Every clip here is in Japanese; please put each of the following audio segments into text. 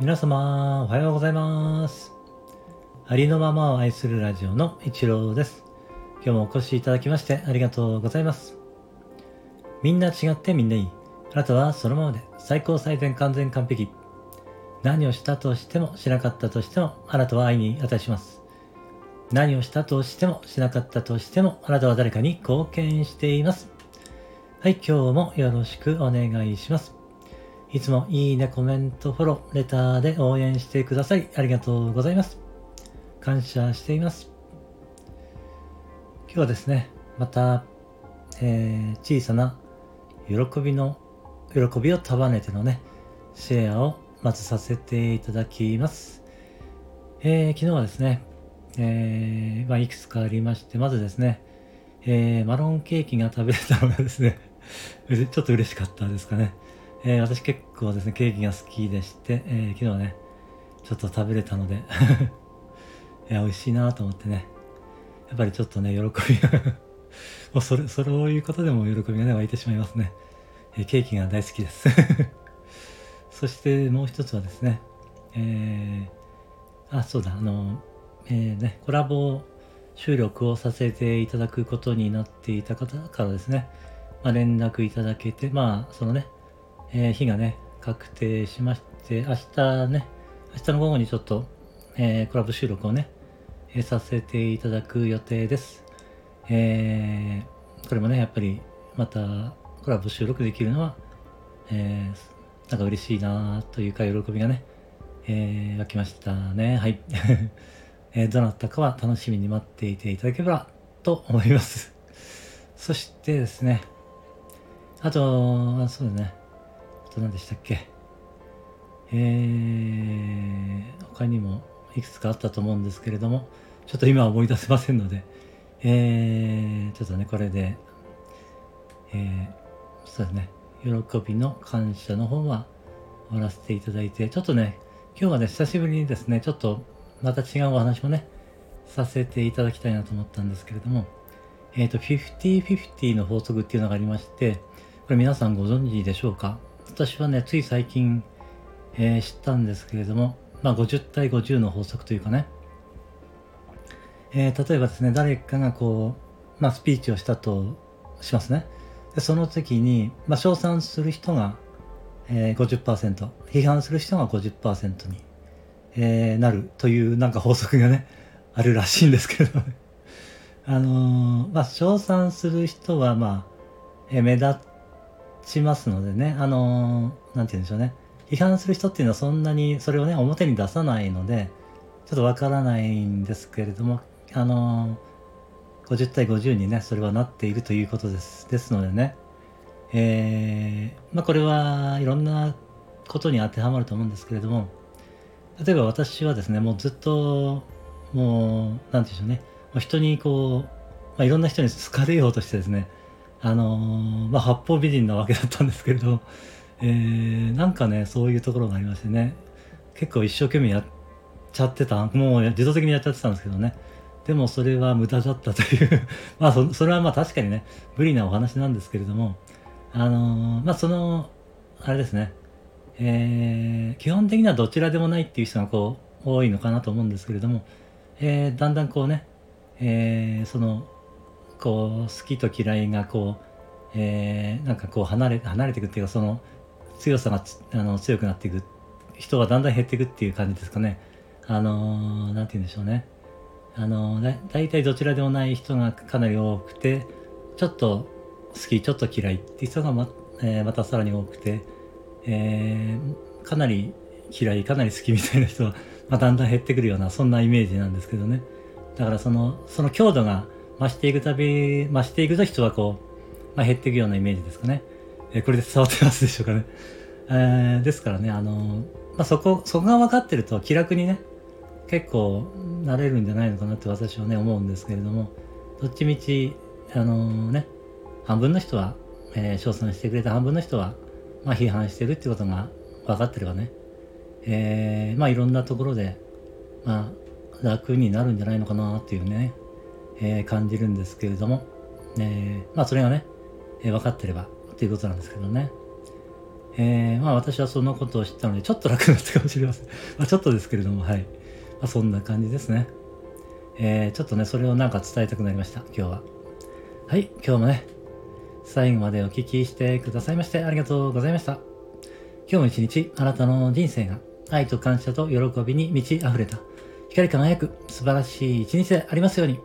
皆様、おはようございます。ありのままを愛するラジオの一郎です。今日もお越しいただきましてありがとうございます。みんな違ってみんないい。あなたはそのままで最高最善完全完璧。何をしたとしてもしなかったとしてもあなたは愛に値します。何をしたとしてもしなかったとしてもあなたは誰かに貢献しています。はい、今日もよろしくお願いします。いつもいいね、コメント、フォロー、レターで応援してくださりありがとうございます。感謝しています。今日はですね、また、えー小さな喜びの、喜びを束ねてのね、シェアをまずさせていただきます。えー昨日はですね、えーまあ、いくつかありまして、まずですね、えーマロンケーキが食べれたのがですね、ちょっと嬉しかったですかね。えー私結構ですね、ケーキが好きでして、えー昨日はね、ちょっと食べれたので、いや、美味しいなと思ってね、やっぱりちょっとね、喜びが もうそれ、そういうことでも喜びがね、湧いてしまいますね。えーケーキが大好きです。そしてもう一つはですね、えーあ、そうだ、あの、えーね、コラボ収録をさせていただくことになっていた方からですね、まあ、連絡いただけて、まあ、そのね、えー日がね、確定しまして、明日ね、明日の午後にちょっと、えーコラボ収録をね、えーさせていただく予定です。えーこれもね、やっぱり、またコラボ収録できるのは、えーなんか嬉しいなというか、喜びがね、えー湧きましたね。はい。えーどなたかは楽しみに待っていていただければと思います。そしてですね、あと、あそうだね。と何でしたっけ？えー、他にもいくつかあったと思うんですけれども、ちょっと今は思い出せませんので、えー、ちょっとね、これで、えー、そうですね、喜びの感謝の方は終わらせていただいて、ちょっとね、今日はね、久しぶりにですね、ちょっとまた違うお話もね、させていただきたいなと思ったんですけれども、えっ、と、50-50の法則っていうのがありまして、これ皆さんご存知でしょうか？私はね、つい最近、えー知ったんですけれども、まあ、50対50の法則というかね、えー例えばですね、誰かがこう、まあ、スピーチをしたとしますね。でその時に、まあ、称賛する人が、えー、50%、批判する人が50%に、えーなるというなんか法則がね、あるらしいんですけれども。あのーまあ、称賛する人は、まあ、えー目立ちますのでね、あのーなんて言うんでしょうね。批判する人っていうのはそんなにそれをね、表に出さないので、ちょっとわからないんですけれども、あのー50対50にね、それはなっているということです。ですのでね、えーまあこれはいろんなことに当てはまると思うんですけれども、例えば私はですね、もうずっと、もう、なんて言うんでしょうね、もう人にこう、まあ、いろんな人に好かれようとしてですね、あのーまあ、八方美人なわけだったんですけれど、えーなんかね、そういうところがありましてね、結構一生懸命やっちゃってた、もう自動的にやっちゃってたんですけどね、でもそれは無駄だったという、まあそ、それはまあ確かにね、無理なお話なんですけれども、あのーまあ、その、あれですね、えー基本的にはどちらでもないっていう人がこう、多いのかなと思うんですけれども、えーだんだんこうね、えーその、こう、好きと嫌いがこう、えーなんかこう離れ、離れていくっていうか、その、強さがあの強くなっていく人はだんだん減っていくっていう感じですかね。あのーなんて言うんでしょうね。あのーだ大体どちらでもない人がかなり多くて、ちょっと好き、ちょっと嫌いっていう人がま,、えーまたさらに多くて、えーかなり嫌い、かなり好きみたいな人は、まあ、だんだん減ってくるような、そんなイメージなんですけどね。だからその、その強度が増していくたび、増していくと人はこう、まあ、減っていくようなイメージですかね。えーこれで伝わってますでしょうかね。えーですからね、あのまあ、そこ、そこが分かってると気楽にね、結構なれるんじゃないのかなって私はね、思うんですけれども、どっちみち、あのね、半分の人は、えー称賛してくれた半分の人は、まあ、批判してるってことが分かってればね、えーまあいろんなところで、まあ楽になるんじゃないのかなっていうね、えー感じるんですけれども、えーまあそれがね、えー分かってればっていうことなんですけどね。えー、まあ私はそのことを知ったので、ちょっと楽になったかもしれません。まあちょっとですけれども、はい。まあそんな感じですね。えー、ちょっとね、それをなんか伝えたくなりました、今日は。はい、今日もね、最後までお聞きしてくださいましてありがとうございました。今日も一日、あなたの人生が愛と感謝と喜びに満ち溢れた、光り輝く素晴らしい一日でありますように。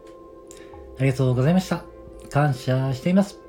ありがとうございました。感謝しています。